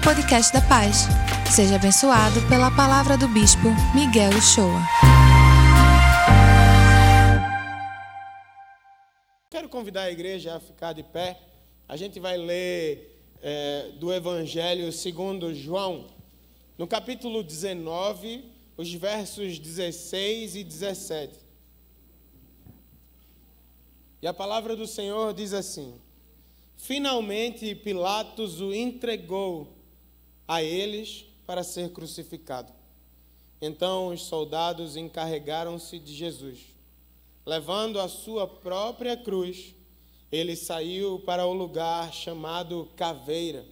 ao podcast da Paz. Seja abençoado pela palavra do Bispo Miguel Uchoa. Quero convidar a igreja a ficar de pé. A gente vai ler é, do Evangelho segundo João, no capítulo 19, os versos 16 e 17. E a palavra do Senhor diz assim: Finalmente Pilatos o entregou a eles para ser crucificado. Então os soldados encarregaram-se de Jesus. Levando a sua própria cruz, ele saiu para o lugar chamado Caveira,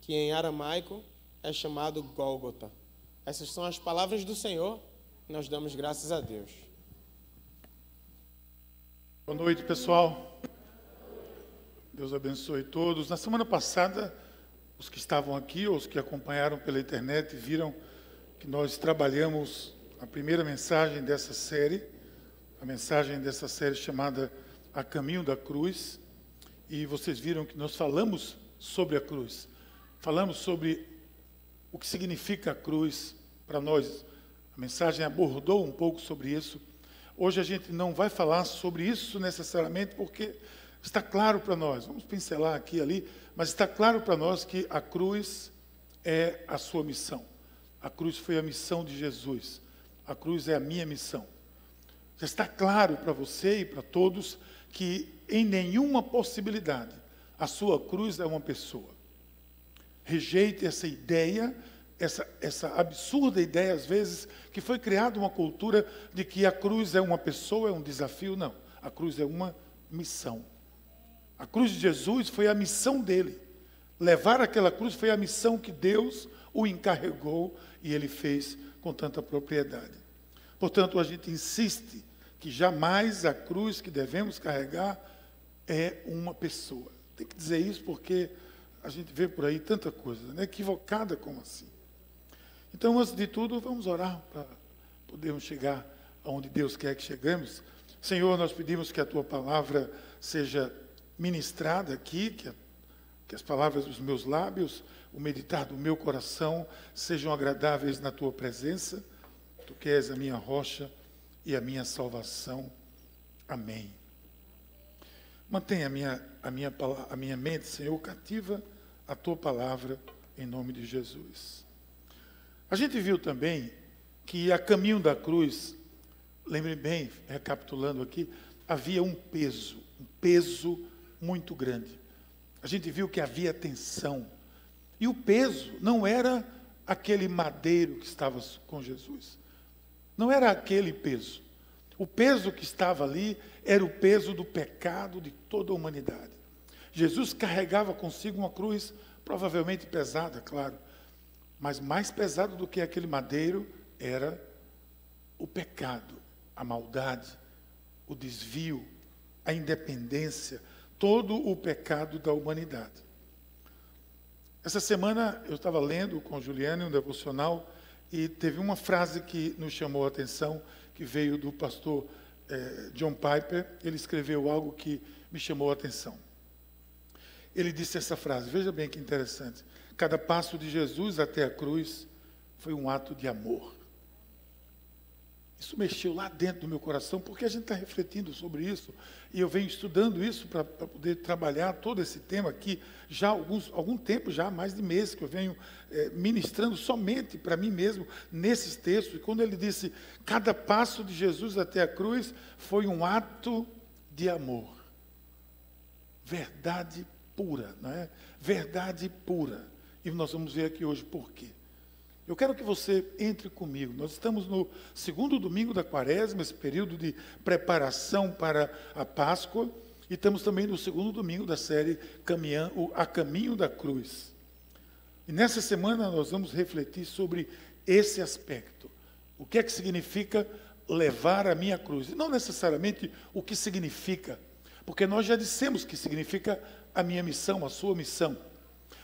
que em aramaico é chamado Gólgota. Essas são as palavras do Senhor. Nós damos graças a Deus. Boa noite, pessoal. Deus abençoe todos. Na semana passada, os que estavam aqui, ou os que acompanharam pela internet, viram que nós trabalhamos a primeira mensagem dessa série, a mensagem dessa série chamada A Caminho da Cruz. E vocês viram que nós falamos sobre a cruz. Falamos sobre o que significa a cruz para nós. A mensagem abordou um pouco sobre isso. Hoje a gente não vai falar sobre isso necessariamente, porque Está claro para nós, vamos pincelar aqui ali, mas está claro para nós que a cruz é a sua missão. A cruz foi a missão de Jesus. A cruz é a minha missão. Já está claro para você e para todos que em nenhuma possibilidade a sua cruz é uma pessoa. Rejeite essa ideia, essa, essa absurda ideia, às vezes, que foi criada uma cultura de que a cruz é uma pessoa, é um desafio. Não. A cruz é uma missão. A cruz de Jesus foi a missão dele. Levar aquela cruz foi a missão que Deus o encarregou e ele fez com tanta propriedade. Portanto, a gente insiste que jamais a cruz que devemos carregar é uma pessoa. Tem que dizer isso porque a gente vê por aí tanta coisa, né? equivocada como assim. Então, antes de tudo, vamos orar para podermos chegar aonde Deus quer que chegamos. Senhor, nós pedimos que a tua palavra seja ministrada aqui, que, que as palavras dos meus lábios, o meditar do meu coração sejam agradáveis na tua presença. Tu que és a minha rocha e a minha salvação. Amém. Mantenha a minha, a minha, a minha mente, Senhor, cativa a tua palavra em nome de Jesus. A gente viu também que a caminho da cruz, lembre bem, recapitulando aqui, havia um peso, um peso muito grande. A gente viu que havia tensão. E o peso não era aquele madeiro que estava com Jesus. Não era aquele peso. O peso que estava ali era o peso do pecado de toda a humanidade. Jesus carregava consigo uma cruz, provavelmente pesada, claro, mas mais pesado do que aquele madeiro era o pecado, a maldade, o desvio, a independência, todo o pecado da humanidade. Essa semana eu estava lendo com Juliane um devocional e teve uma frase que nos chamou a atenção, que veio do pastor eh, John Piper. Ele escreveu algo que me chamou a atenção. Ele disse essa frase, veja bem que interessante. Cada passo de Jesus até a cruz foi um ato de amor. Isso mexeu lá dentro do meu coração, porque a gente está refletindo sobre isso, e eu venho estudando isso para poder trabalhar todo esse tema aqui, já há alguns, algum tempo, já há mais de meses, que eu venho é, ministrando somente para mim mesmo nesses textos. E quando ele disse, cada passo de Jesus até a cruz foi um ato de amor. Verdade pura, não é? Verdade pura. E nós vamos ver aqui hoje por quê. Eu quero que você entre comigo. Nós estamos no segundo domingo da quaresma, esse período de preparação para a Páscoa, e estamos também no segundo domingo da série A Caminho da Cruz. E nessa semana nós vamos refletir sobre esse aspecto. O que é que significa levar a minha cruz? E não necessariamente o que significa, porque nós já dissemos que significa a minha missão, a sua missão.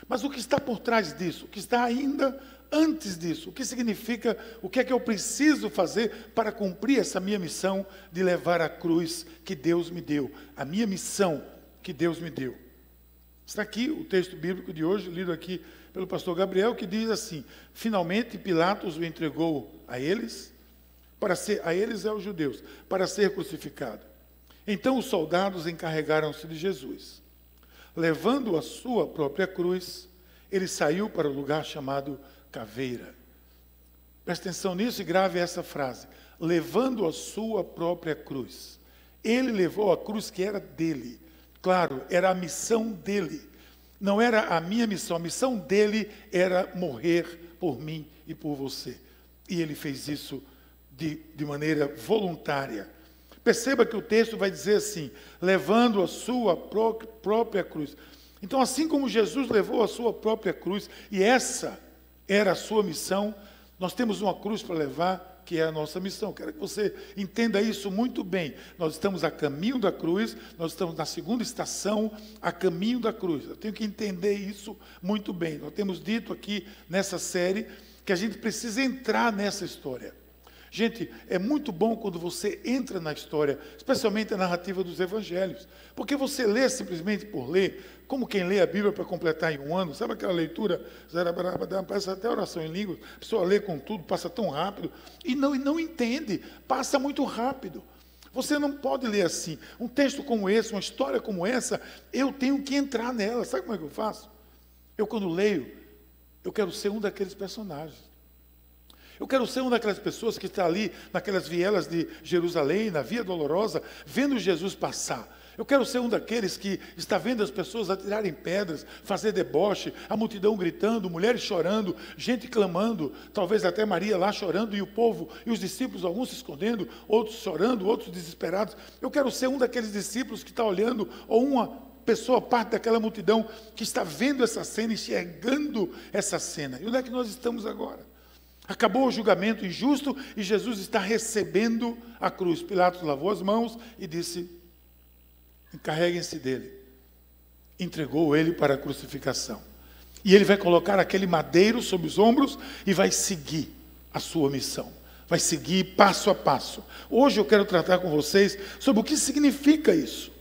Mas o que está por trás disso, o que está ainda antes disso. O que significa, o que é que eu preciso fazer para cumprir essa minha missão de levar a cruz que Deus me deu, a minha missão que Deus me deu. Está aqui o texto bíblico de hoje, lido aqui pelo pastor Gabriel, que diz assim: Finalmente Pilatos o entregou a eles, para ser, a eles é os judeus, para ser crucificado. Então os soldados encarregaram-se de Jesus. Levando a sua própria cruz, ele saiu para o lugar chamado Caveira. Preste atenção nisso e grave essa frase. Levando a sua própria cruz. Ele levou a cruz que era dele. Claro, era a missão dele. Não era a minha missão, a missão dele era morrer por mim e por você. E ele fez isso de, de maneira voluntária. Perceba que o texto vai dizer assim: levando a sua pró própria cruz. Então, assim como Jesus levou a sua própria cruz, e essa era a sua missão, nós temos uma cruz para levar que é a nossa missão. Quero que você entenda isso muito bem. Nós estamos a caminho da cruz, nós estamos na segunda estação, a caminho da cruz. Eu tenho que entender isso muito bem. Nós temos dito aqui nessa série que a gente precisa entrar nessa história. Gente, é muito bom quando você entra na história, especialmente a narrativa dos evangelhos, porque você lê simplesmente por ler, como quem lê a Bíblia para completar em um ano, sabe aquela leitura, parece até oração em línguas, a pessoa lê com tudo, passa tão rápido, e não, e não entende, passa muito rápido. Você não pode ler assim. Um texto como esse, uma história como essa, eu tenho que entrar nela. Sabe como é que eu faço? Eu, quando leio, eu quero ser um daqueles personagens. Eu quero ser uma daquelas pessoas que está ali naquelas vielas de Jerusalém, na Via Dolorosa, vendo Jesus passar. Eu quero ser um daqueles que está vendo as pessoas atirarem pedras, fazer deboche, a multidão gritando, mulheres chorando, gente clamando, talvez até Maria lá chorando e o povo e os discípulos, alguns se escondendo, outros chorando, outros desesperados. Eu quero ser um daqueles discípulos que está olhando, ou uma pessoa, parte daquela multidão que está vendo essa cena, enxergando essa cena. E onde é que nós estamos agora? Acabou o julgamento injusto e Jesus está recebendo a cruz. Pilatos lavou as mãos e disse: encarreguem-se dele. Entregou ele para a crucificação. E ele vai colocar aquele madeiro sobre os ombros e vai seguir a sua missão. Vai seguir passo a passo. Hoje eu quero tratar com vocês sobre o que significa isso.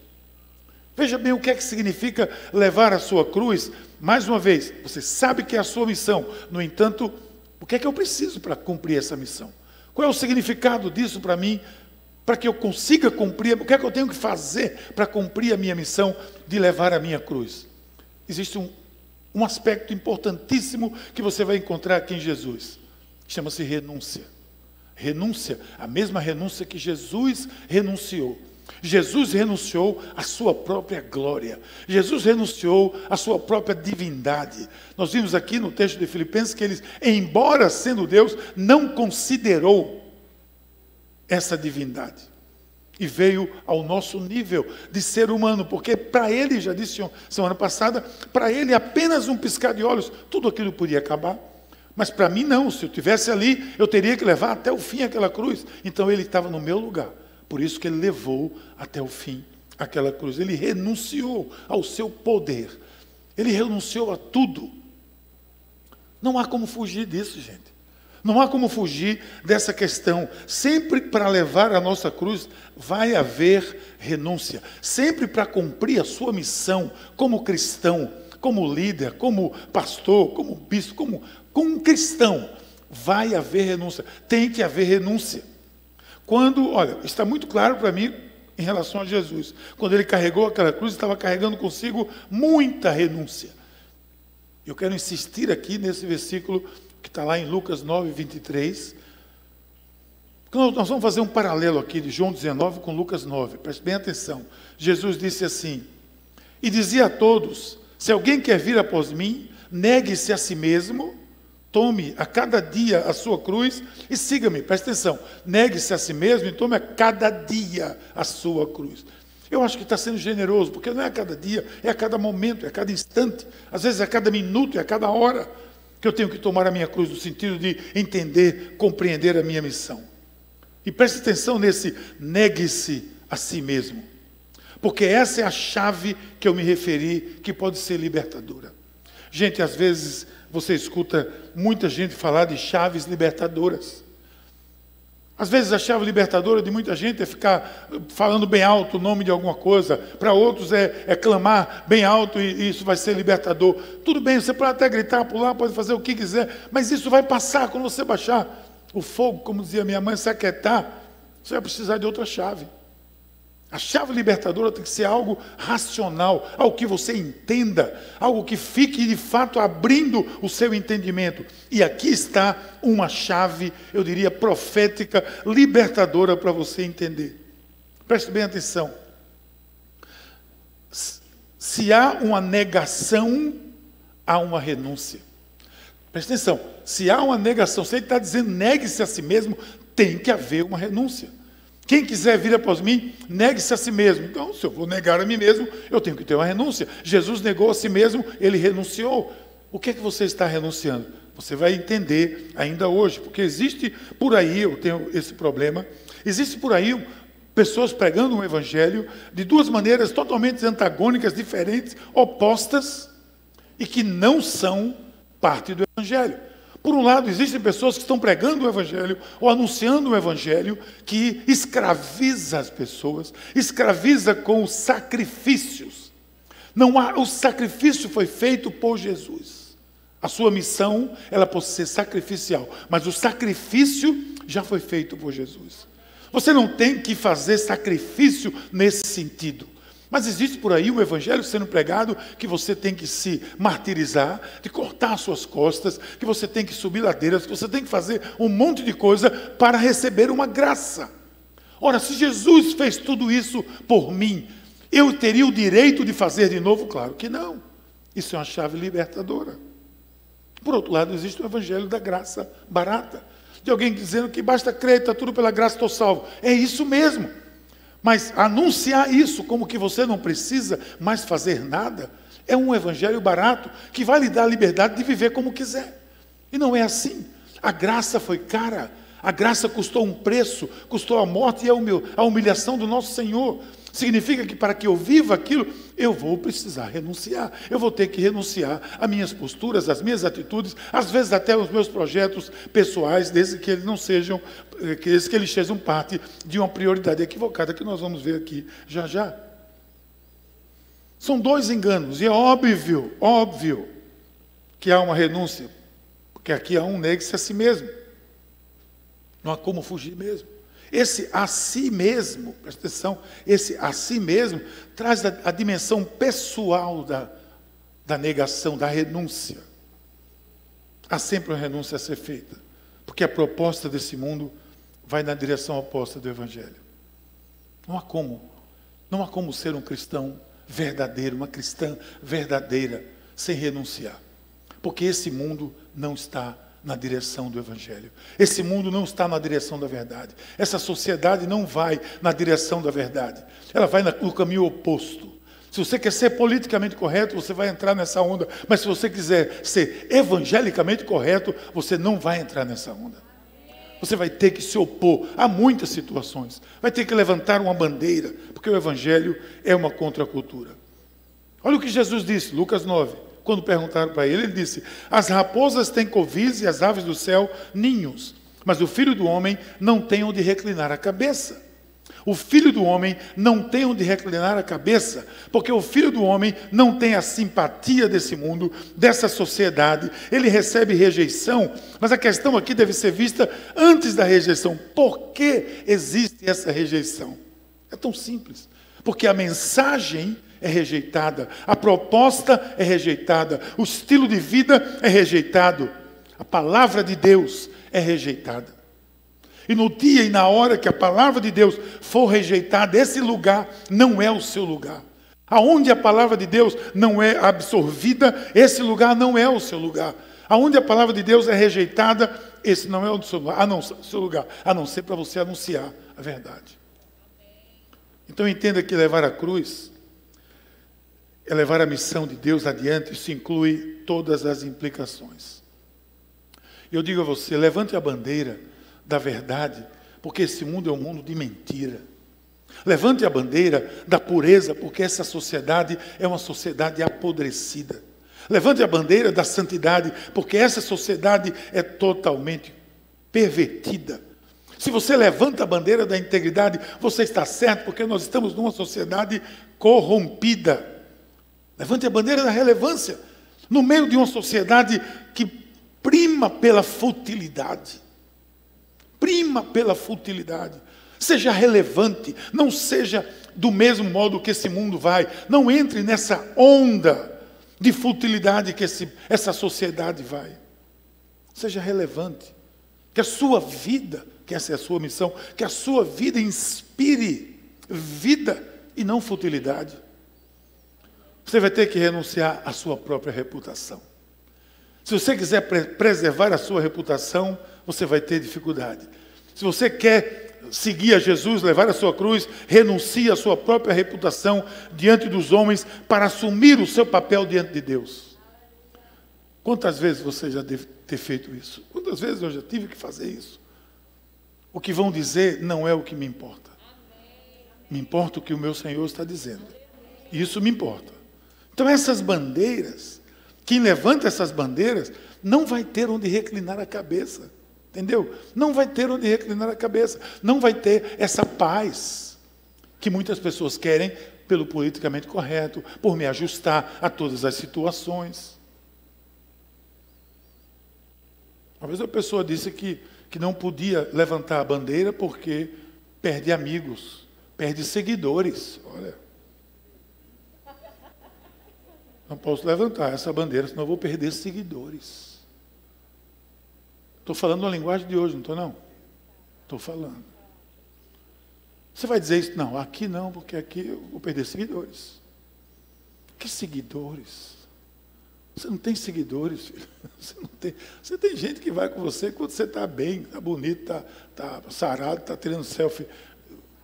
Veja bem o que é que significa levar a sua cruz. Mais uma vez, você sabe que é a sua missão. No entanto, o que é que eu preciso para cumprir essa missão? Qual é o significado disso para mim? para que eu consiga cumprir, o que é que eu tenho que fazer para cumprir a minha missão de levar a minha cruz? Existe um, um aspecto importantíssimo que você vai encontrar aqui em Jesus, chama-se renúncia. Renúncia, a mesma renúncia que Jesus renunciou. Jesus renunciou à sua própria glória. Jesus renunciou à sua própria divindade. Nós vimos aqui no texto de Filipenses que ele, embora sendo Deus, não considerou essa divindade. E veio ao nosso nível de ser humano, porque para ele, já disse semana passada, para ele apenas um piscar de olhos, tudo aquilo podia acabar. Mas para mim não, se eu tivesse ali, eu teria que levar até o fim aquela cruz. Então ele estava no meu lugar. Por isso que ele levou até o fim aquela cruz. Ele renunciou ao seu poder. Ele renunciou a tudo. Não há como fugir disso, gente. Não há como fugir dessa questão. Sempre para levar a nossa cruz vai haver renúncia. Sempre para cumprir a sua missão como cristão, como líder, como pastor, como bispo, como, como um cristão, vai haver renúncia. Tem que haver renúncia. Quando, olha, está muito claro para mim em relação a Jesus. Quando ele carregou aquela cruz, estava carregando consigo muita renúncia. Eu quero insistir aqui nesse versículo que está lá em Lucas 9, 23. Nós vamos fazer um paralelo aqui de João 19 com Lucas 9, preste bem atenção. Jesus disse assim: E dizia a todos: Se alguém quer vir após mim, negue-se a si mesmo, tome a cada dia a sua cruz e siga-me. Preste atenção: negue-se a si mesmo e tome a cada dia a sua cruz. Eu acho que está sendo generoso, porque não é a cada dia, é a cada momento, é a cada instante, às vezes é a cada minuto, é a cada hora que eu tenho que tomar a minha cruz, no sentido de entender, compreender a minha missão. E preste atenção nesse negue-se a si mesmo. Porque essa é a chave que eu me referi, que pode ser libertadora. Gente, às vezes você escuta muita gente falar de chaves libertadoras. Às vezes a chave libertadora de muita gente é ficar falando bem alto o nome de alguma coisa. Para outros é, é, clamar bem alto e, e, isso vai ser libertador. Tudo bem, você pode até gritar, pular, pode fazer o que quiser, mas isso vai passar quando você baixar o fogo, como dizia minha mãe, se aquietar. Você vai precisar de outra chave. A chave libertadora tem que ser algo racional, algo que você entenda, algo que fique de fato abrindo o seu entendimento. E aqui está uma chave, eu diria, profética, libertadora para você entender. Preste bem atenção. Se há uma negação, há uma renúncia. Preste atenção. Se há uma negação, se ele está dizendo negue-se a si mesmo, tem que haver uma renúncia. Quem quiser vir após mim, negue-se a si mesmo. Então, se eu vou negar a mim mesmo, eu tenho que ter uma renúncia. Jesus negou a si mesmo, ele renunciou. O que é que você está renunciando? Você vai entender ainda hoje, porque existe por aí, eu tenho esse problema, existe por aí pessoas pregando um evangelho de duas maneiras totalmente antagônicas, diferentes, opostas, e que não são parte do evangelho. Por um lado, existem pessoas que estão pregando o Evangelho ou anunciando o Evangelho que escraviza as pessoas, escraviza com os sacrifícios. Não há, o sacrifício foi feito por Jesus. A sua missão, ela pode ser sacrificial, mas o sacrifício já foi feito por Jesus. Você não tem que fazer sacrifício nesse sentido. Mas existe por aí um evangelho sendo pregado que você tem que se martirizar, de cortar suas costas, que você tem que subir ladeiras, que você tem que fazer um monte de coisa para receber uma graça. Ora, se Jesus fez tudo isso por mim, eu teria o direito de fazer de novo? Claro que não. Isso é uma chave libertadora. Por outro lado, existe o evangelho da graça barata, de alguém dizendo que basta crer, está tudo pela graça, estou salvo. É isso mesmo. Mas anunciar isso como que você não precisa mais fazer nada, é um evangelho barato que vai lhe dar a liberdade de viver como quiser. E não é assim. A graça foi cara, a graça custou um preço, custou a morte e a humilhação do nosso Senhor. Significa que para que eu viva aquilo, eu vou precisar renunciar. Eu vou ter que renunciar às minhas posturas, às minhas atitudes, às vezes até aos meus projetos pessoais, desde que eles não sejam, eh, eles, que eles sejam parte de uma prioridade equivocada que nós vamos ver aqui já já. São dois enganos, e é óbvio, óbvio, que há uma renúncia, porque aqui há um negue-se a si mesmo. Não há como fugir mesmo. Esse a si mesmo, presta atenção, esse a si mesmo traz a, a dimensão pessoal da, da negação, da renúncia. Há sempre uma renúncia a ser feita, porque a proposta desse mundo vai na direção oposta do Evangelho. Não há como, não há como ser um cristão verdadeiro, uma cristã verdadeira, sem renunciar, porque esse mundo não está na direção do Evangelho. Esse mundo não está na direção da verdade. Essa sociedade não vai na direção da verdade. Ela vai no caminho oposto. Se você quer ser politicamente correto, você vai entrar nessa onda. Mas se você quiser ser evangelicamente correto, você não vai entrar nessa onda. Você vai ter que se opor a muitas situações. Vai ter que levantar uma bandeira, porque o Evangelho é uma contracultura. Olha o que Jesus disse, Lucas 9. Quando perguntaram para ele, ele disse: As raposas têm covis e as aves do céu ninhos, mas o filho do homem não tem onde reclinar a cabeça. O filho do homem não tem onde reclinar a cabeça, porque o filho do homem não tem a simpatia desse mundo, dessa sociedade, ele recebe rejeição, mas a questão aqui deve ser vista antes da rejeição. Por que existe essa rejeição? É tão simples. Porque a mensagem é rejeitada, a proposta é rejeitada, o estilo de vida é rejeitado, a palavra de Deus é rejeitada. E no dia e na hora que a palavra de Deus for rejeitada, esse lugar não é o seu lugar. Aonde a palavra de Deus não é absorvida, esse lugar não é o seu lugar. Aonde a palavra de Deus é rejeitada, esse não é o seu lugar, a não, seu lugar, a não ser para você anunciar a verdade. Então entenda que levar a cruz é levar a missão de Deus adiante, isso inclui todas as implicações. Eu digo a você, levante a bandeira da verdade, porque esse mundo é um mundo de mentira. Levante a bandeira da pureza, porque essa sociedade é uma sociedade apodrecida. Levante a bandeira da santidade, porque essa sociedade é totalmente pervertida. Se você levanta a bandeira da integridade, você está certo, porque nós estamos numa sociedade corrompida. Levante a bandeira da relevância, no meio de uma sociedade que prima pela futilidade. Prima pela futilidade. Seja relevante, não seja do mesmo modo que esse mundo vai. Não entre nessa onda de futilidade que esse, essa sociedade vai. Seja relevante. Que a sua vida, que essa é a sua missão, que a sua vida inspire vida e não futilidade. Você vai ter que renunciar à sua própria reputação. Se você quiser preservar a sua reputação, você vai ter dificuldade. Se você quer seguir a Jesus, levar a sua cruz, renuncie à sua própria reputação diante dos homens para assumir o seu papel diante de Deus. Quantas vezes você já deve ter feito isso? Quantas vezes eu já tive que fazer isso? O que vão dizer não é o que me importa. Me importa o que o meu Senhor está dizendo. Isso me importa. Então, essas bandeiras, quem levanta essas bandeiras, não vai ter onde reclinar a cabeça. Entendeu? Não vai ter onde reclinar a cabeça. Não vai ter essa paz que muitas pessoas querem pelo politicamente correto, por me ajustar a todas as situações. Uma vez a pessoa disse que, que não podia levantar a bandeira porque perde amigos, perde seguidores. Olha. Não posso levantar essa bandeira, senão eu vou perder seguidores. Estou falando na linguagem de hoje, não estou não? Estou falando. Você vai dizer isso? Não, aqui não, porque aqui eu vou perder seguidores. Que seguidores? Você não tem seguidores, filho. Você, não tem, você tem gente que vai com você quando você está bem, está bonito, está tá sarado, está tirando selfie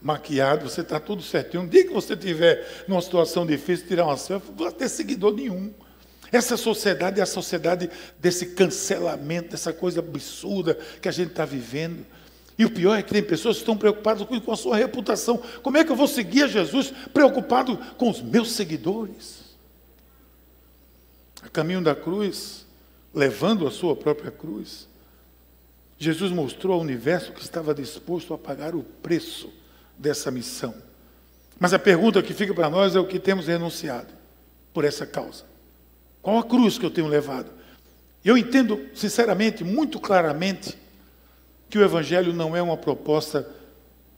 maquiado, você está tudo certinho. Um dia que você tiver numa situação difícil, tirar uma selfie, não vai ter seguidor nenhum. Essa sociedade é a sociedade desse cancelamento, dessa coisa absurda que a gente está vivendo. E o pior é que tem pessoas que estão preocupadas com a sua reputação. Como é que eu vou seguir a Jesus preocupado com os meus seguidores? A caminho da cruz, levando a sua própria cruz, Jesus mostrou ao universo que estava disposto a pagar o preço dessa missão. Mas a pergunta que fica para nós é o que temos renunciado por essa causa. Qual a cruz que eu tenho levado? Eu entendo, sinceramente, muito claramente, que o Evangelho não é uma proposta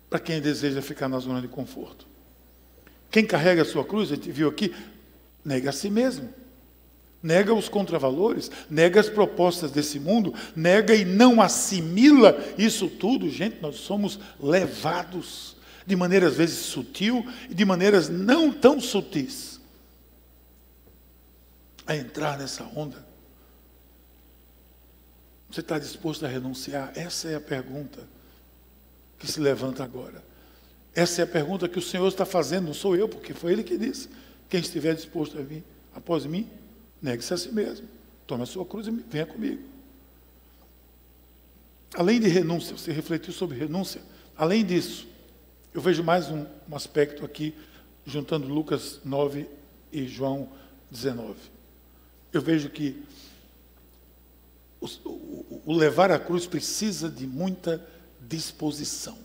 para quem deseja ficar na zona de conforto. Quem carrega a sua cruz, a gente viu aqui, nega a si mesmo. Nega os contravalores, nega as propostas desse mundo, nega e não assimila isso tudo. Gente, nós somos levados de maneira às vezes sutil e de maneiras não tão sutis, a entrar nessa onda? Você está disposto a renunciar? Essa é a pergunta que se levanta agora. Essa é a pergunta que o Senhor está fazendo, não sou eu, porque foi Ele que disse. Quem estiver disposto a vir após mim, negue-se a si mesmo. Tome a sua cruz e venha comigo. Além de renúncia, você refletiu sobre renúncia. Além disso, eu vejo mais um, um aspecto aqui, juntando Lucas 9 e João 19. Eu vejo que o, o, o levar a cruz precisa de muita disposição.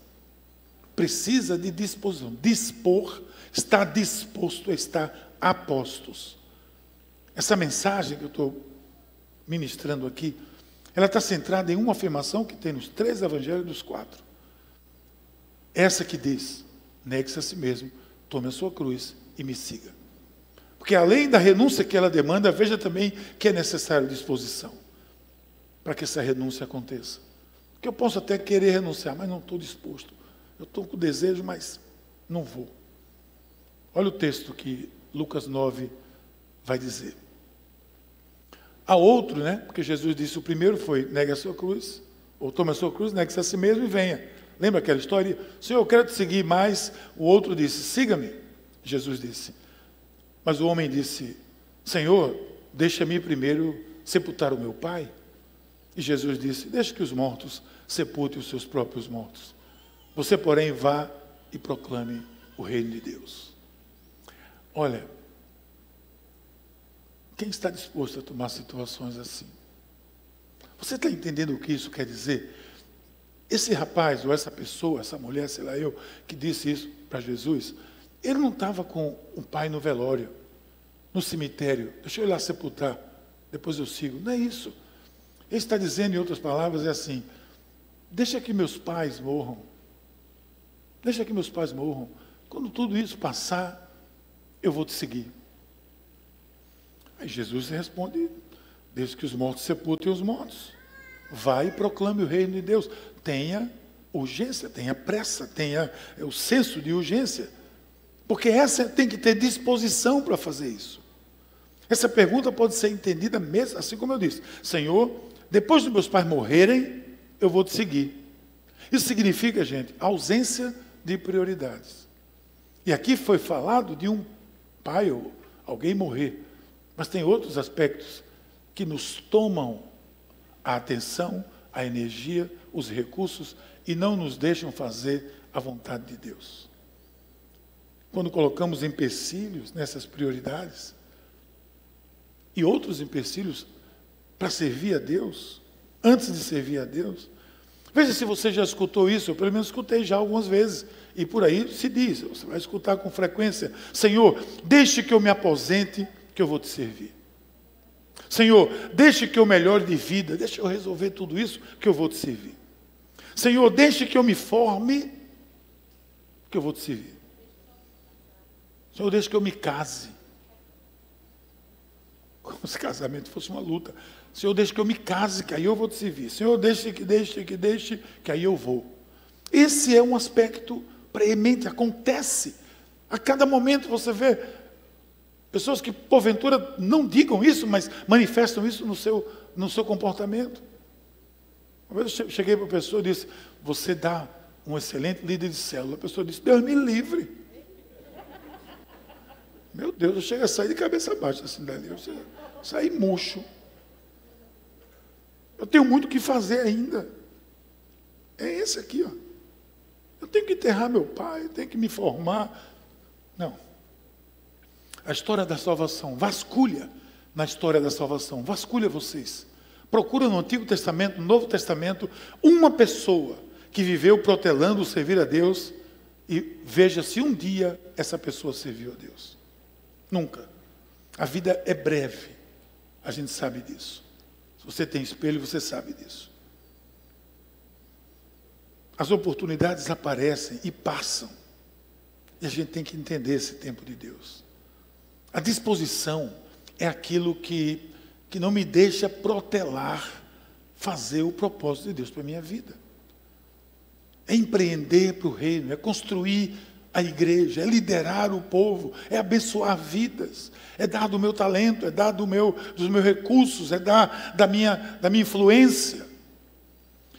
Precisa de disposição. Dispor, estar disposto a estar a postos. Essa mensagem que eu estou ministrando aqui, ela está centrada em uma afirmação que tem nos três evangelhos dos quatro. Essa que diz: negue-se a si mesmo, tome a sua cruz e me siga. Porque além da renúncia que ela demanda, veja também que é necessário disposição para que essa renúncia aconteça. Porque eu posso até querer renunciar, mas não estou disposto. Eu estou com desejo, mas não vou. Olha o texto que Lucas 9 vai dizer. Há outro, né? Porque Jesus disse: o primeiro foi negue a sua cruz, ou tome a sua cruz, negue-se a si mesmo e venha. Lembra aquela história? Senhor, eu quero te seguir mais. O outro disse: Siga-me. Jesus disse. Mas o homem disse: Senhor, deixa-me primeiro sepultar o meu pai. E Jesus disse: Deixe que os mortos sepultem os seus próprios mortos. Você, porém, vá e proclame o reino de Deus. Olha, quem está disposto a tomar situações assim? Você está entendendo o que isso quer dizer? Esse rapaz, ou essa pessoa, essa mulher, sei lá eu, que disse isso para Jesus, ele não estava com o pai no velório, no cemitério. Deixa eu ir lá sepultar, depois eu sigo. Não é isso. Ele está dizendo, em outras palavras, é assim: deixa que meus pais morram. Deixa que meus pais morram. Quando tudo isso passar, eu vou te seguir. Aí Jesus responde: desde que os mortos sepultem os mortos. Vai e proclame o reino de Deus. Tenha urgência, tenha pressa, tenha o senso de urgência. Porque essa tem que ter disposição para fazer isso. Essa pergunta pode ser entendida mesmo, assim como eu disse: Senhor, depois dos meus pais morrerem, eu vou te seguir. Isso significa, gente, ausência de prioridades. E aqui foi falado de um pai ou alguém morrer. Mas tem outros aspectos que nos tomam a atenção, a energia, os recursos e não nos deixam fazer a vontade de Deus. Quando colocamos empecilhos nessas prioridades e outros empecilhos para servir a Deus, antes de servir a Deus, veja se você já escutou isso, eu pelo menos escutei já algumas vezes. E por aí se diz, você vai escutar com frequência: Senhor, deixe que eu me aposente, que eu vou te servir. Senhor, deixe que eu melhore de vida, deixe eu resolver tudo isso, que eu vou te servir. Senhor, deixe que eu me forme, que eu vou te servir. Senhor, deixe que eu me case. Como se casamento fosse uma luta. Senhor, deixe que eu me case, que aí eu vou te servir. Senhor, deixe que deixe que deixe, que aí eu vou. Esse é um aspecto premente, acontece. A cada momento você vê pessoas que porventura não digam isso, mas manifestam isso no seu, no seu comportamento. Uma vez eu cheguei para a pessoa e disse: Você dá um excelente líder de célula. A pessoa disse: Deus me livre. Meu Deus, eu chego a sair de cabeça baixa assim dali. Eu saí murcho. Eu tenho muito o que fazer ainda. É esse aqui, ó. Eu tenho que enterrar meu pai, eu tenho que me formar. Não. A história da salvação, vasculha na história da salvação, vasculha vocês. Procura no Antigo Testamento, no Novo Testamento, uma pessoa que viveu protelando servir a Deus e veja se um dia essa pessoa serviu a Deus. Nunca. A vida é breve. A gente sabe disso. Se você tem espelho, você sabe disso. As oportunidades aparecem e passam. E a gente tem que entender esse tempo de Deus. A disposição é aquilo que, que não me deixa protelar, fazer o propósito de Deus para a minha vida. É empreender para o reino, é construir a igreja, é liderar o povo, é abençoar vidas, é dar do meu talento, é dar do meu, dos meus recursos, é dar da minha, da minha influência.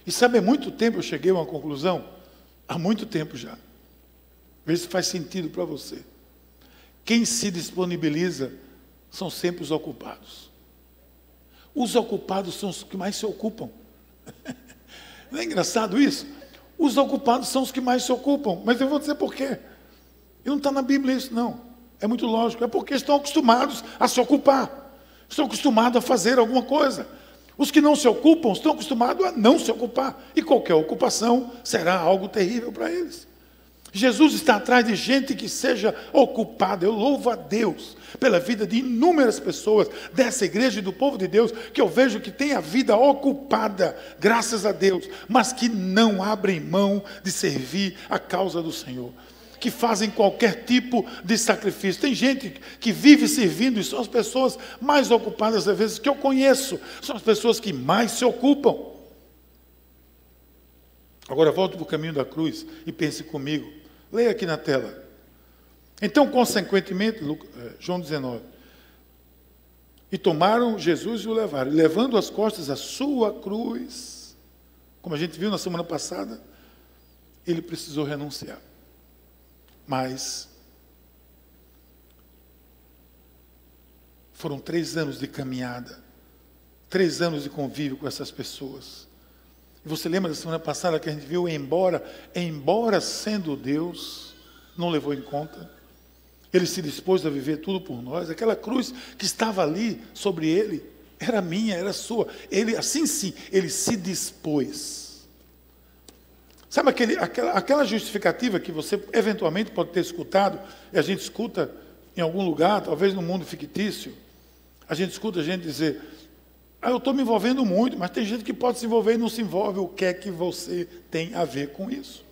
E sabe, há muito tempo eu cheguei a uma conclusão, há muito tempo já. Vê se faz sentido para você. Quem se disponibiliza são sempre os ocupados. Os ocupados são os que mais se ocupam. Não é engraçado isso? Os ocupados são os que mais se ocupam. Mas eu vou dizer por quê. E não está na Bíblia isso, não. É muito lógico. É porque estão acostumados a se ocupar. Estão acostumados a fazer alguma coisa. Os que não se ocupam estão acostumados a não se ocupar, e qualquer ocupação será algo terrível para eles. Jesus está atrás de gente que seja ocupada. Eu louvo a Deus pela vida de inúmeras pessoas dessa igreja e do povo de Deus que eu vejo que tem a vida ocupada, graças a Deus, mas que não abrem mão de servir a causa do Senhor que fazem qualquer tipo de sacrifício. Tem gente que vive servindo e são as pessoas mais ocupadas, às vezes, que eu conheço. São as pessoas que mais se ocupam. Agora volto para o caminho da cruz e pense comigo. Leia aqui na tela. Então, consequentemente, eh, João 19. E tomaram Jesus e o levaram, levando às costas a sua cruz. Como a gente viu na semana passada, ele precisou renunciar. Mas foram três anos de caminhada, três anos de convívio com essas pessoas. E você lembra da semana passada que a gente viu, embora, embora sendo Deus, não levou em conta. Ele se dispôs a viver tudo por nós. Aquela cruz que estava ali sobre ele era minha, era sua. Ele, assim sim, ele se dispôs. Sabe aquele, aquela, aquela justificativa que você eventualmente pode ter escutado, e a gente escuta em algum lugar, talvez no mundo fictício, a gente escuta a gente dizer, ah, eu estou me envolvendo muito, mas tem gente que pode se envolver e não se envolve. O que é que você tem a ver com isso?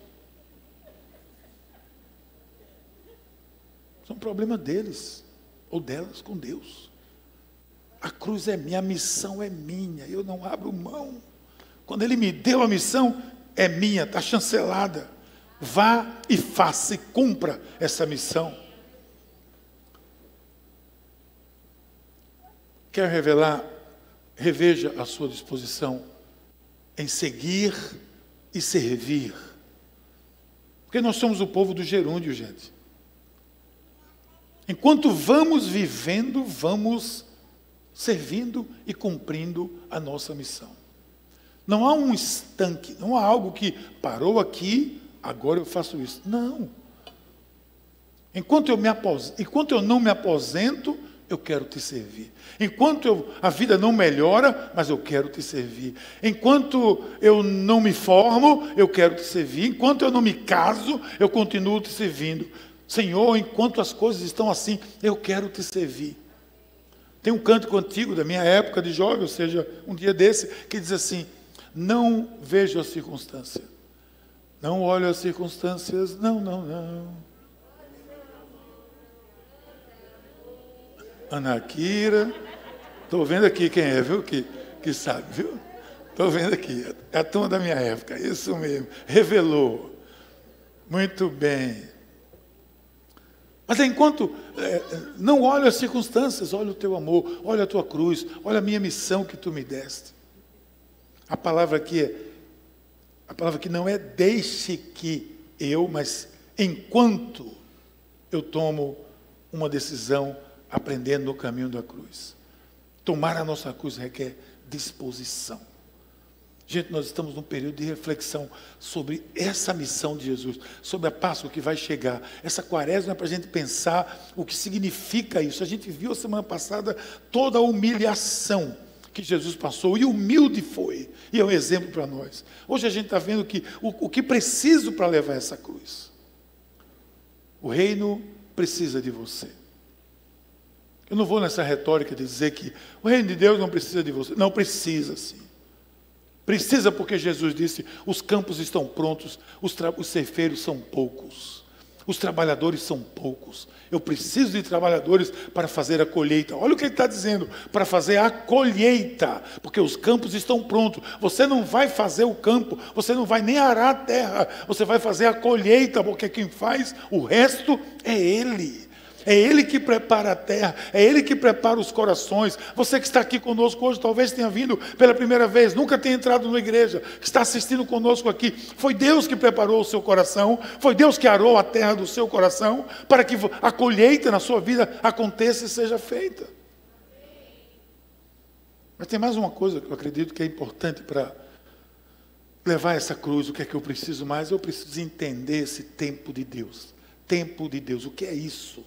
Isso é um problema deles ou delas com Deus. A cruz é minha, a missão é minha, eu não abro mão. Quando Ele me deu a missão, é minha, está chancelada. Vá e faça e cumpra essa missão. Quer revelar, reveja a sua disposição em seguir e servir. Porque nós somos o povo do gerúndio, gente. Enquanto vamos vivendo, vamos servindo e cumprindo a nossa missão. Não há um estanque, não há algo que parou aqui, agora eu faço isso. Não. Enquanto eu, me enquanto eu não me aposento, eu quero te servir. Enquanto eu, a vida não melhora, mas eu quero te servir. Enquanto eu não me formo, eu quero te servir. Enquanto eu não me caso, eu continuo te servindo. Senhor, enquanto as coisas estão assim, eu quero te servir. Tem um cântico antigo da minha época de jovem, ou seja, um dia desse, que diz assim: Não vejo a circunstância, não olho as circunstâncias, não, não, não. Anaquira. Estou vendo aqui quem é, viu? Que, que sabe, viu? Estou vendo aqui. É a turma da minha época, isso mesmo. Revelou. Muito bem. Mas enquanto é, não olho as circunstâncias, olha o teu amor, olha a tua cruz, olha a minha missão que tu me deste. A palavra aqui é, a palavra que não é deixe que eu, mas enquanto eu tomo uma decisão aprendendo no caminho da cruz. Tomar a nossa cruz requer disposição. Gente, nós estamos num período de reflexão sobre essa missão de Jesus, sobre a Páscoa que vai chegar. Essa quaresma é para a gente pensar o que significa isso. A gente viu semana passada toda a humilhação que Jesus passou, e humilde foi, e é um exemplo para nós. Hoje a gente está vendo que o, o que preciso para levar essa cruz. O reino precisa de você. Eu não vou nessa retórica de dizer que o reino de Deus não precisa de você. Não precisa, sim. Precisa porque Jesus disse: os campos estão prontos, os, os ceifeiros são poucos, os trabalhadores são poucos. Eu preciso de trabalhadores para fazer a colheita. Olha o que ele está dizendo: para fazer a colheita, porque os campos estão prontos. Você não vai fazer o campo, você não vai nem arar a terra, você vai fazer a colheita, porque quem faz o resto é Ele. É Ele que prepara a terra, é Ele que prepara os corações. Você que está aqui conosco hoje, talvez tenha vindo pela primeira vez, nunca tenha entrado na igreja, que está assistindo conosco aqui. Foi Deus que preparou o seu coração, foi Deus que arou a terra do seu coração, para que a colheita na sua vida aconteça e seja feita. Mas tem mais uma coisa que eu acredito que é importante para levar essa cruz. O que é que eu preciso mais? Eu preciso entender esse tempo de Deus. Tempo de Deus, o que é isso?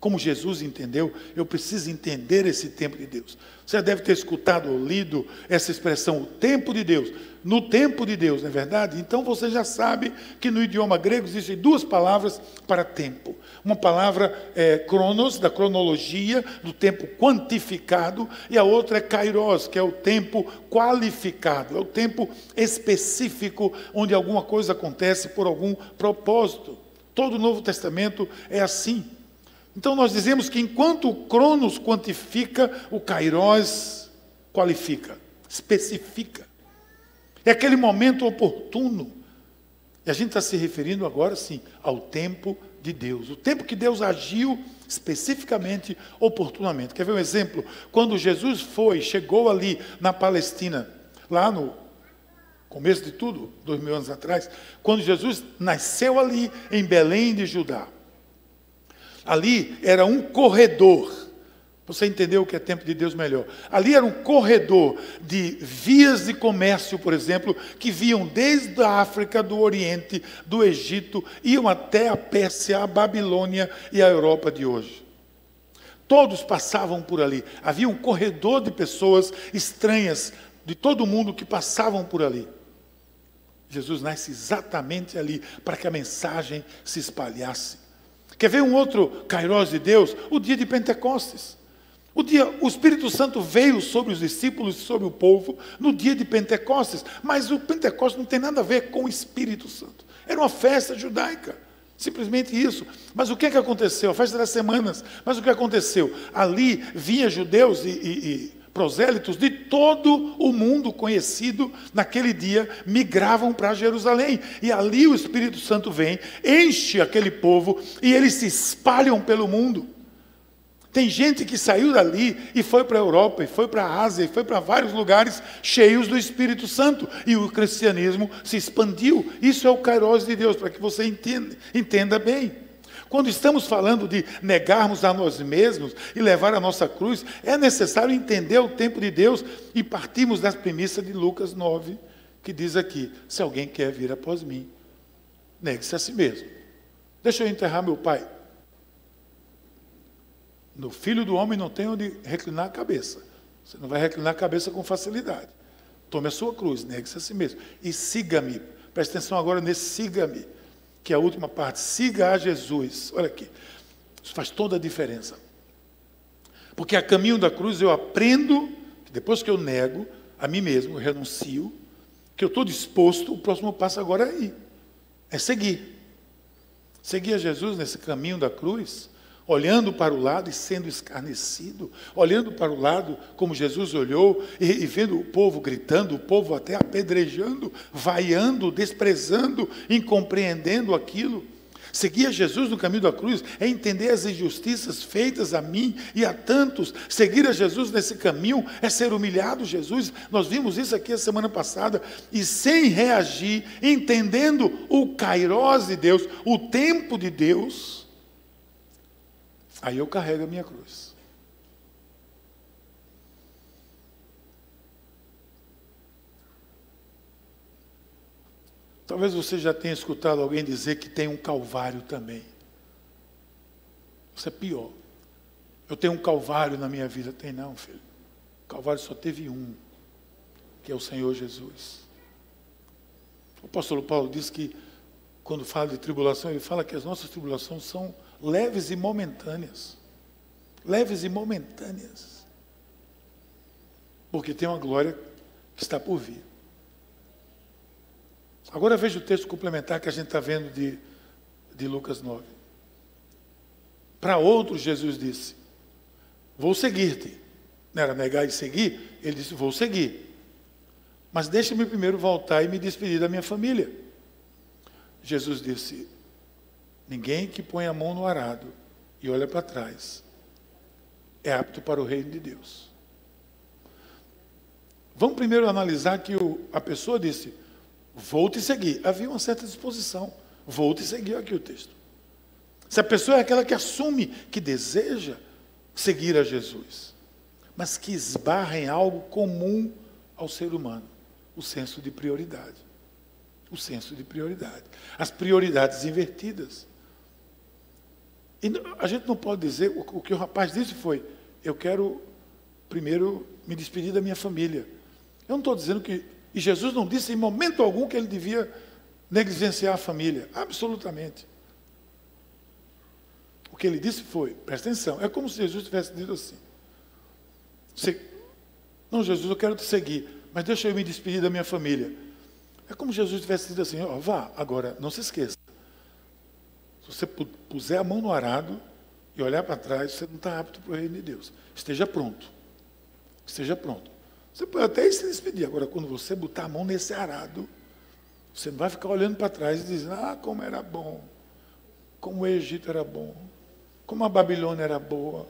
Como Jesus entendeu, eu preciso entender esse tempo de Deus. Você deve ter escutado ou lido essa expressão, o tempo de Deus. No tempo de Deus, não é verdade? Então você já sabe que no idioma grego existem duas palavras para tempo. Uma palavra é cronos, da cronologia, do tempo quantificado, e a outra é kairos, que é o tempo qualificado, é o tempo específico onde alguma coisa acontece por algum propósito. Todo o Novo Testamento é assim. Então nós dizemos que enquanto o Cronos quantifica, o Kairos qualifica, especifica. É aquele momento oportuno. E a gente está se referindo agora sim ao tempo de Deus, o tempo que Deus agiu especificamente, oportunamente. Quer ver um exemplo? Quando Jesus foi, chegou ali na Palestina, lá no começo de tudo, dois mil anos atrás, quando Jesus nasceu ali em Belém de Judá. Ali era um corredor. Você entendeu o que é tempo de Deus melhor? Ali era um corredor de vias de comércio, por exemplo, que viam desde a África, do Oriente, do Egito, iam até a Pérsia, a Babilônia e a Europa de hoje. Todos passavam por ali. Havia um corredor de pessoas estranhas de todo mundo que passavam por ali. Jesus nasce exatamente ali, para que a mensagem se espalhasse. Quer ver um outro Kairos de Deus? O dia de Pentecostes. O dia, o Espírito Santo veio sobre os discípulos e sobre o povo no dia de Pentecostes, mas o Pentecostes não tem nada a ver com o Espírito Santo. Era uma festa judaica, simplesmente isso. Mas o que é que aconteceu? A festa das semanas. Mas o que aconteceu? Ali vinha judeus e, e, e prosélitos de todo o mundo conhecido naquele dia migravam para Jerusalém. E ali o Espírito Santo vem, enche aquele povo e eles se espalham pelo mundo. Tem gente que saiu dali e foi para a Europa, e foi para a Ásia, e foi para vários lugares cheios do Espírito Santo. E o cristianismo se expandiu. Isso é o Kairos de Deus, para que você entenda, entenda bem. Quando estamos falando de negarmos a nós mesmos e levar a nossa cruz, é necessário entender o tempo de Deus e partimos das premissas de Lucas 9, que diz aqui: se alguém quer vir após mim, negue-se a si mesmo. Deixa eu enterrar meu pai. No filho do homem não tem onde reclinar a cabeça. Você não vai reclinar a cabeça com facilidade. Tome a sua cruz, negue-se a si mesmo. E siga-me. Preste atenção agora nesse siga-me, que é a última parte. Siga a Jesus. Olha aqui. Isso faz toda a diferença. Porque a caminho da cruz eu aprendo, que depois que eu nego a mim mesmo, eu renuncio, que eu estou disposto, o próximo passo agora é ir. É seguir. Seguir a Jesus nesse caminho da cruz olhando para o lado e sendo escarnecido, olhando para o lado como Jesus olhou e, e, vendo o povo gritando, o povo até apedrejando, vaiando, desprezando, incompreendendo aquilo. Seguir Jesus no caminho da cruz é entender as injustiças feitas a mim e a tantos. Seguir a Jesus nesse caminho é ser humilhado, Jesus. Nós vimos isso aqui a semana passada. E sem reagir, entendendo o kairós de Deus, o tempo de Deus, Aí eu carrego a minha cruz. Talvez você já tenha escutado alguém dizer que tem um calvário também. Isso é pior. Eu tenho um calvário na minha vida. Tem não, filho. O calvário só teve um, que é o Senhor Jesus. O apóstolo Paulo diz que, quando fala de tribulação, ele fala que as nossas tribulações são leves e momentâneas. Leves e momentâneas. Porque tem uma glória que está por vir. Agora veja o texto complementar que a gente está vendo de, de Lucas 9. Para outros, Jesus disse: Vou seguir-te. Não era negar e seguir? Ele disse: Vou seguir. Mas deixe-me primeiro voltar e me despedir da minha família. Jesus disse: Ninguém que põe a mão no arado e olha para trás é apto para o reino de Deus. Vamos primeiro analisar que o, a pessoa disse: Vou te seguir. Havia uma certa disposição. Vou te seguir aqui o texto. Se a pessoa é aquela que assume que deseja seguir a Jesus, mas que esbarra em algo comum ao ser humano, o senso de prioridade. O senso de prioridade. As prioridades invertidas. E a gente não pode dizer, o que o rapaz disse foi, eu quero primeiro me despedir da minha família. Eu não estou dizendo que. E Jesus não disse em momento algum que ele devia negligenciar a família. Absolutamente. O que ele disse foi, presta atenção, é como se Jesus tivesse dito assim. Não, Jesus, eu quero te seguir, mas deixa eu me despedir da minha família. É como se Jesus tivesse dito assim, ó, vá, agora, não se esqueça você puser a mão no arado e olhar para trás, você não está apto para o reino de Deus. Esteja pronto. Esteja pronto. Você pode até se despedir. Agora, quando você botar a mão nesse arado, você não vai ficar olhando para trás e dizendo, ah, como era bom, como o Egito era bom, como a Babilônia era boa,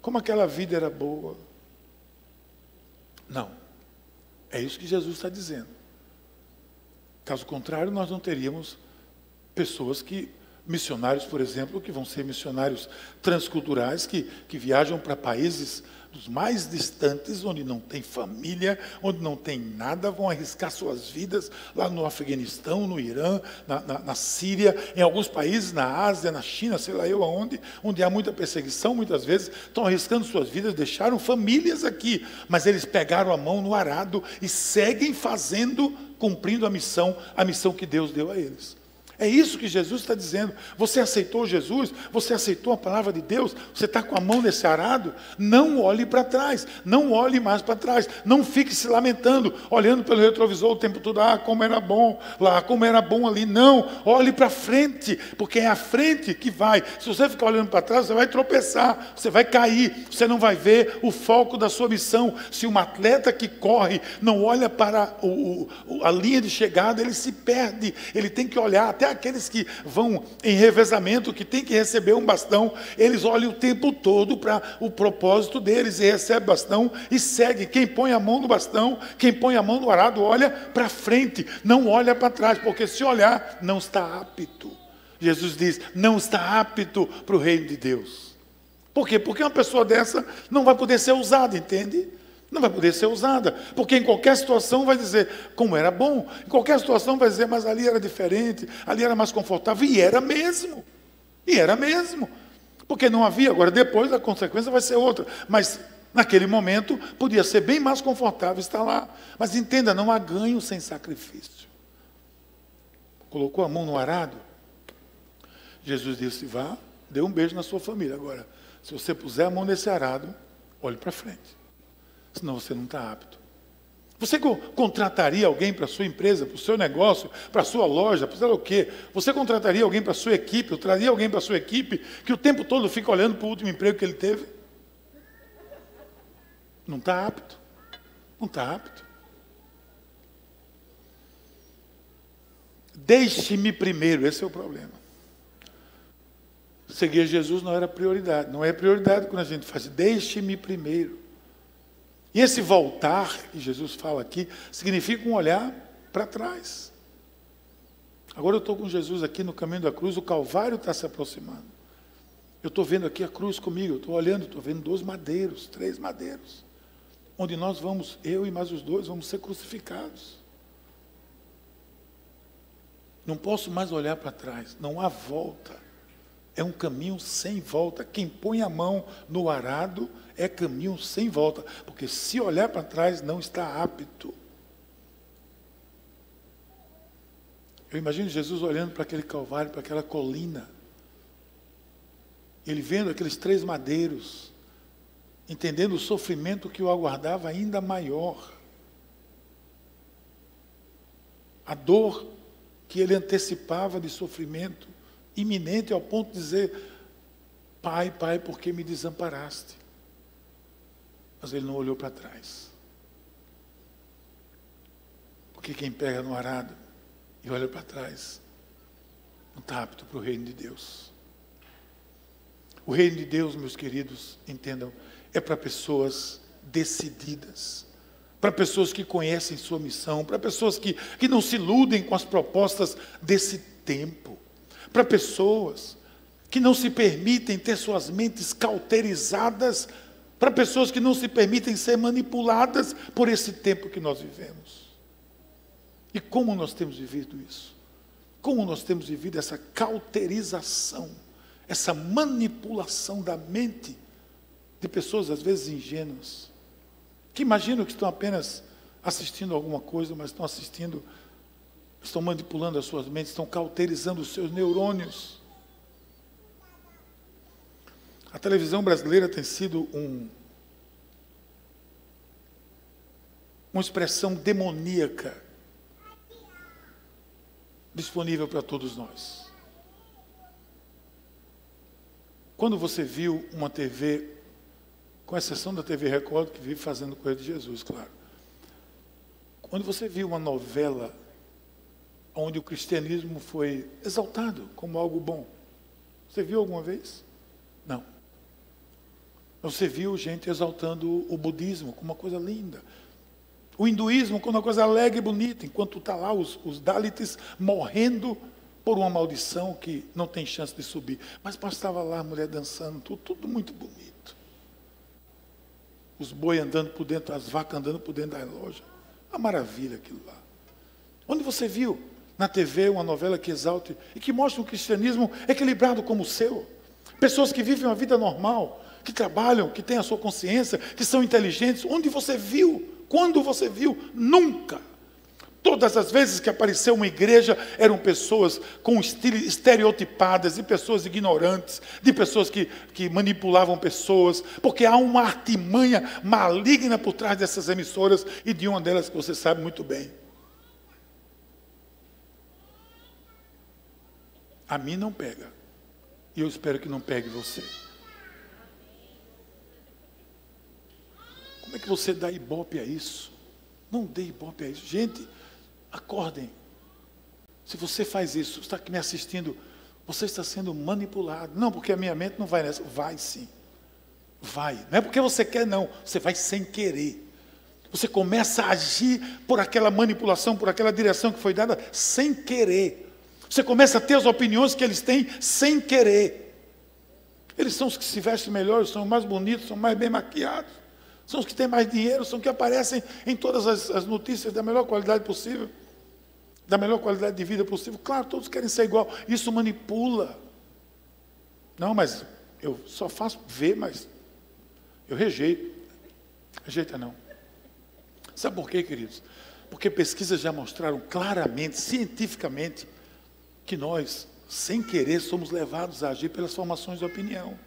como aquela vida era boa. Não. É isso que Jesus está dizendo. Caso contrário, nós não teríamos pessoas que missionários, por exemplo, que vão ser missionários transculturais, que, que viajam para países dos mais distantes, onde não tem família, onde não tem nada, vão arriscar suas vidas lá no Afeganistão, no Irã, na, na, na, Síria, em alguns países, na Ásia, na China, sei lá eu aonde, onde há muita perseguição, muitas vezes estão arriscando suas vidas, deixaram famílias aqui, mas eles pegaram a mão no arado e seguem fazendo cumprindo a missão, a missão que Deus deu a eles. É isso que Jesus está dizendo. Você aceitou Jesus? Você aceitou a palavra de Deus? Você está com a mão nesse arado? Não olhe para trás. Não olhe mais para trás. Não fique se lamentando, olhando pelo retrovisor o tempo todo. Ah, como era bom lá, como era bom ali. Não. Olhe para frente, porque é a frente que vai. Se você ficar olhando para trás, você vai tropeçar, você vai cair, você não vai ver o foco da sua missão. Se um atleta que corre não olha para o, o, a linha de chegada, ele se perde. Ele tem que olhar até aqueles que vão em revezamento, que tem que receber um bastão, eles olham o tempo todo para o propósito deles e recebem bastão e segue. Quem põe a mão no bastão, quem põe a mão no arado, olha para frente, não olha para trás, porque se olhar, não está apto. Jesus diz: não está apto para o reino de Deus. Por quê? Porque uma pessoa dessa não vai poder ser usada, entende? Não vai poder ser usada, porque em qualquer situação vai dizer como era bom, em qualquer situação vai dizer, mas ali era diferente, ali era mais confortável, e era mesmo, e era mesmo, porque não havia, agora depois a consequência vai ser outra, mas naquele momento podia ser bem mais confortável estar lá, mas entenda, não há ganho sem sacrifício. Colocou a mão no arado, Jesus disse: vá, dê um beijo na sua família. Agora, se você puser a mão nesse arado, olhe para frente senão você não está apto. Você contrataria alguém para a sua empresa, para o seu negócio, para a sua loja, para o quê? Você contrataria alguém para a sua equipe, ou traria alguém para a sua equipe que o tempo todo fica olhando para o último emprego que ele teve? Não está apto. Não está apto. Deixe-me primeiro, esse é o problema. Seguir Jesus não era prioridade. Não é prioridade quando a gente faz, deixe-me primeiro. E esse voltar, que Jesus fala aqui, significa um olhar para trás. Agora eu estou com Jesus aqui no caminho da cruz, o Calvário está se aproximando. Eu estou vendo aqui a cruz comigo, eu estou olhando, estou vendo dois madeiros, três madeiros, onde nós vamos, eu e mais os dois, vamos ser crucificados. Não posso mais olhar para trás, não há volta. É um caminho sem volta. Quem põe a mão no arado é caminho sem volta, porque se olhar para trás não está apto. Eu imagino Jesus olhando para aquele calvário, para aquela colina, ele vendo aqueles três madeiros, entendendo o sofrimento que o aguardava ainda maior, a dor que ele antecipava de sofrimento iminente ao ponto de dizer: Pai, Pai, por que me desamparaste? Mas ele não olhou para trás. Porque quem pega no arado e olha para trás, não está apto para o reino de Deus. O reino de Deus, meus queridos, entendam, é para pessoas decididas, para pessoas que conhecem sua missão, para pessoas que, que não se iludem com as propostas desse tempo, para pessoas que não se permitem ter suas mentes cauterizadas para pessoas que não se permitem ser manipuladas por esse tempo que nós vivemos. E como nós temos vivido isso? Como nós temos vivido essa cauterização, essa manipulação da mente de pessoas às vezes ingênuas, que imaginam que estão apenas assistindo alguma coisa, mas estão assistindo, estão manipulando as suas mentes, estão cauterizando os seus neurônios. A televisão brasileira tem sido um, uma expressão demoníaca disponível para todos nós. Quando você viu uma TV, com exceção da TV Record, que vive fazendo coisa de Jesus, claro. Quando você viu uma novela onde o cristianismo foi exaltado como algo bom, você viu alguma vez? Não. Você viu gente exaltando o budismo como uma coisa linda. O hinduísmo como uma coisa alegre e bonita, enquanto está lá os, os morrendo por uma maldição que não tem chance de subir. Mas estava lá a mulher dançando, tudo, tudo muito bonito. Os boi andando por dentro, as vacas andando por dentro da loja. Uma maravilha aquilo lá. Onde você viu na TV uma novela que exalte e que mostra um cristianismo equilibrado como o seu? Pessoas que vivem uma vida normal, que trabalham, que têm a sua consciência, que são inteligentes. Onde você viu? Quando você viu? Nunca. Todas as vezes que apareceu uma igreja, eram pessoas com estereotipadas, de pessoas ignorantes, de pessoas que, que manipulavam pessoas, porque há uma artimanha maligna por trás dessas emissoras e de uma delas que você sabe muito bem. A mim não pega. E eu espero que não pegue você. Como é que você dá ibope a isso? Não dê ibope a isso. Gente, acordem. Se você faz isso, está me assistindo, você está sendo manipulado. Não, porque a minha mente não vai nessa. Vai sim. Vai. Não é porque você quer, não. Você vai sem querer. Você começa a agir por aquela manipulação, por aquela direção que foi dada sem querer. Você começa a ter as opiniões que eles têm sem querer. Eles são os que se vestem melhor, são mais bonitos, são mais bem maquiados. São os que têm mais dinheiro, são os que aparecem em todas as, as notícias da melhor qualidade possível da melhor qualidade de vida possível. Claro, todos querem ser igual. Isso manipula. Não, mas eu só faço ver, mas eu rejeito. Rejeita não. Sabe por quê, queridos? Porque pesquisas já mostraram claramente, cientificamente, que nós, sem querer, somos levados a agir pelas formações de opinião.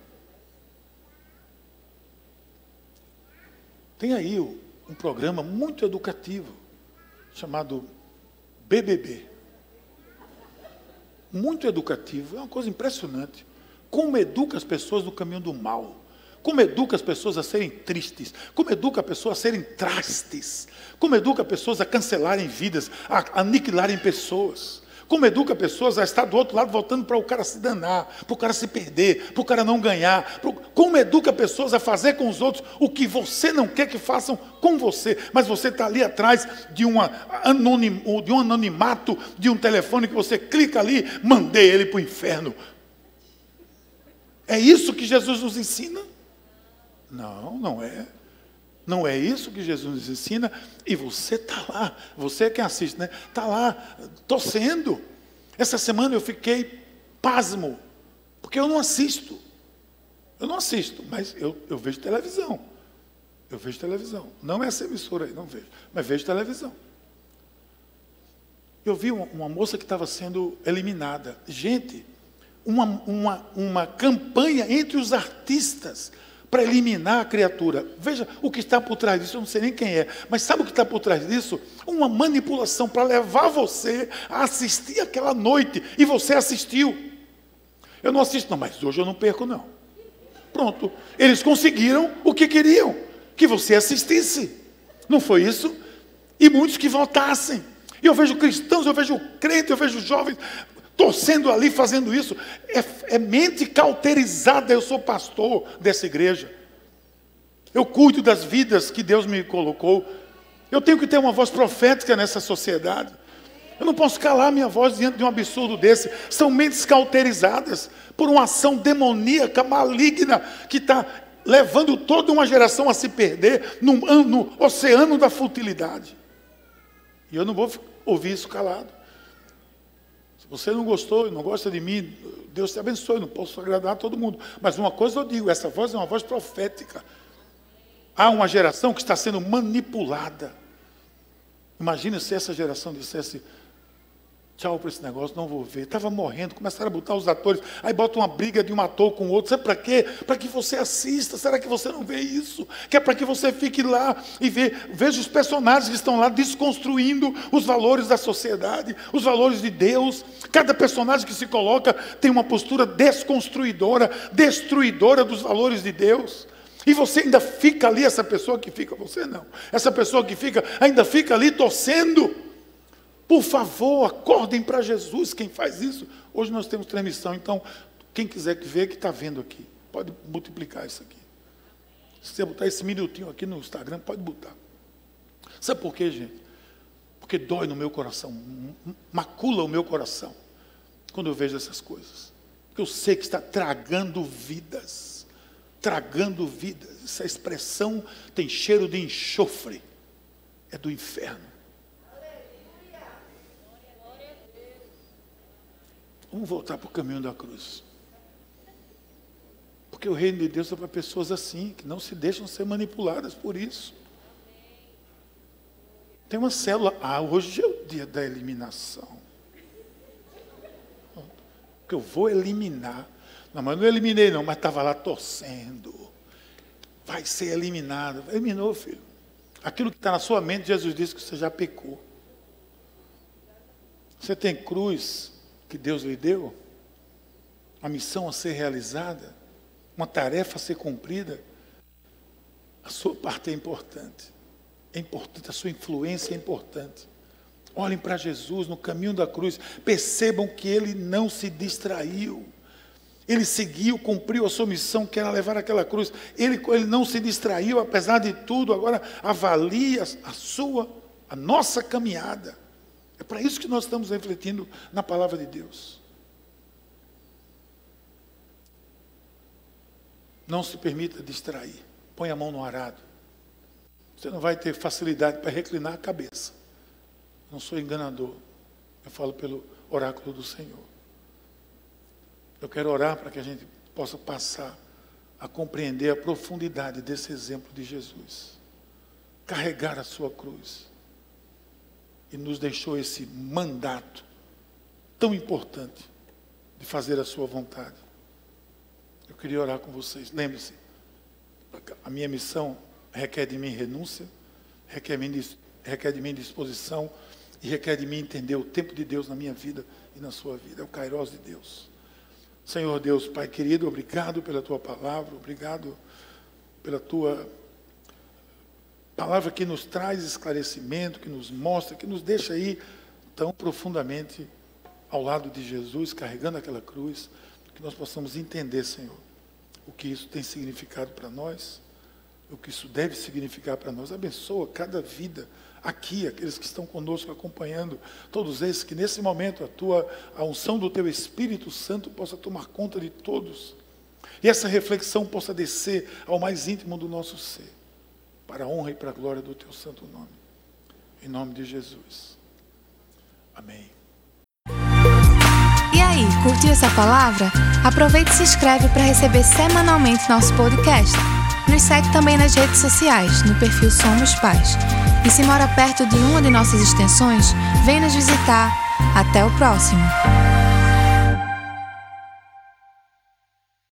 Tem aí um programa muito educativo chamado BBB. Muito educativo, é uma coisa impressionante. Como educa as pessoas no caminho do mal. Como educa as pessoas a serem tristes. Como educa as pessoas a serem trastes. Como educa as pessoas a cancelarem vidas, a aniquilarem pessoas. Como educa pessoas a estar do outro lado voltando para o cara se danar, para o cara se perder, para o cara não ganhar. Como educa pessoas a fazer com os outros o que você não quer que façam com você, mas você está ali atrás de, uma anonim, de um anonimato, de um telefone que você clica ali, mandei ele para o inferno. É isso que Jesus nos ensina? Não, não é. Não é isso que Jesus nos ensina, e você está lá, você é quem assiste, né? Está lá, torcendo. Essa semana eu fiquei pasmo, porque eu não assisto. Eu não assisto, mas eu, eu vejo televisão. Eu vejo televisão. Não é essa emissora aí, não vejo, mas vejo televisão. Eu vi uma, uma moça que estava sendo eliminada. Gente, uma, uma, uma campanha entre os artistas para eliminar a criatura. Veja o que está por trás disso, eu não sei nem quem é, mas sabe o que está por trás disso? Uma manipulação para levar você a assistir aquela noite, e você assistiu. Eu não assisto, não, mas hoje eu não perco, não. Pronto, eles conseguiram o que queriam, que você assistisse. Não foi isso? E muitos que votassem. E eu vejo cristãos, eu vejo crentes, eu vejo jovens torcendo ali, fazendo isso. É, é mente cauterizada. Eu sou pastor dessa igreja. Eu cuido das vidas que Deus me colocou. Eu tenho que ter uma voz profética nessa sociedade. Eu não posso calar minha voz diante de um absurdo desse. São mentes cauterizadas por uma ação demoníaca, maligna, que está levando toda uma geração a se perder no, no oceano da futilidade. E eu não vou ouvir isso calado. Você não gostou, não gosta de mim, Deus te abençoe, não posso agradar a todo mundo. Mas uma coisa eu digo, essa voz é uma voz profética. Há uma geração que está sendo manipulada. Imagina se essa geração dissesse, Tchau para esse negócio, não vou ver. Estava morrendo, começaram a botar os atores, aí bota uma briga de um ator com o outro. Sabe para quê? Para que você assista. Será que você não vê isso? Que é para que você fique lá e vê, veja os personagens que estão lá desconstruindo os valores da sociedade, os valores de Deus. Cada personagem que se coloca tem uma postura desconstruidora, destruidora dos valores de Deus. E você ainda fica ali, essa pessoa que fica, você não, essa pessoa que fica, ainda fica ali torcendo por favor, acordem para Jesus. Quem faz isso? Hoje nós temos transmissão, então, quem quiser que ver, que está vendo aqui, pode multiplicar isso aqui. Se você botar esse minutinho aqui no Instagram, pode botar. Sabe por quê, gente? Porque dói no meu coração, macula o meu coração, quando eu vejo essas coisas. Porque eu sei que está tragando vidas. Tragando vidas. Essa expressão tem cheiro de enxofre. É do inferno. Vamos voltar para o caminho da cruz. Porque o reino de Deus é para pessoas assim, que não se deixam ser manipuladas por isso. Tem uma célula. Ah, hoje é o dia da eliminação. Que eu vou eliminar. Não, mas não eliminei, não, mas estava lá torcendo. Vai ser eliminado. Eliminou, filho. Aquilo que está na sua mente, Jesus disse que você já pecou. Você tem cruz que Deus lhe deu? Uma missão a ser realizada? Uma tarefa a ser cumprida? A sua parte é importante. É importante, a sua influência é importante. Olhem para Jesus no caminho da cruz, percebam que ele não se distraiu. Ele seguiu, cumpriu a sua missão, que era levar aquela cruz. Ele, ele não se distraiu, apesar de tudo. Agora avalia a sua, a nossa caminhada. É para isso que nós estamos refletindo na palavra de Deus. Não se permita distrair. Põe a mão no arado. Você não vai ter facilidade para reclinar a cabeça. Não sou enganador. Eu falo pelo oráculo do Senhor. Eu quero orar para que a gente possa passar a compreender a profundidade desse exemplo de Jesus. Carregar a sua cruz. E nos deixou esse mandato tão importante de fazer a sua vontade. Eu queria orar com vocês. Lembre-se, a minha missão requer de mim renúncia, requer de mim, requer de mim disposição e requer de mim entender o tempo de Deus na minha vida e na sua vida. É o Kairos de Deus. Senhor Deus, Pai querido, obrigado pela tua palavra, obrigado pela tua palavra que nos traz esclarecimento, que nos mostra, que nos deixa aí tão profundamente ao lado de Jesus, carregando aquela cruz, que nós possamos entender, Senhor, o que isso tem significado para nós, o que isso deve significar para nós. Abençoa cada vida aqui, aqueles que estão conosco acompanhando, todos esses, que nesse momento a tua a unção do teu Espírito Santo possa tomar conta de todos. E essa reflexão possa descer ao mais íntimo do nosso ser, para a honra e para a glória do teu santo nome. Em nome de Jesus. Amém. E aí, curtiu essa palavra? Aproveite e se inscreve para receber semanalmente nosso podcast. Nos segue também nas redes sociais, no perfil Somos Pais. E se mora perto de uma de nossas extensões, vem nos visitar. Até o próximo!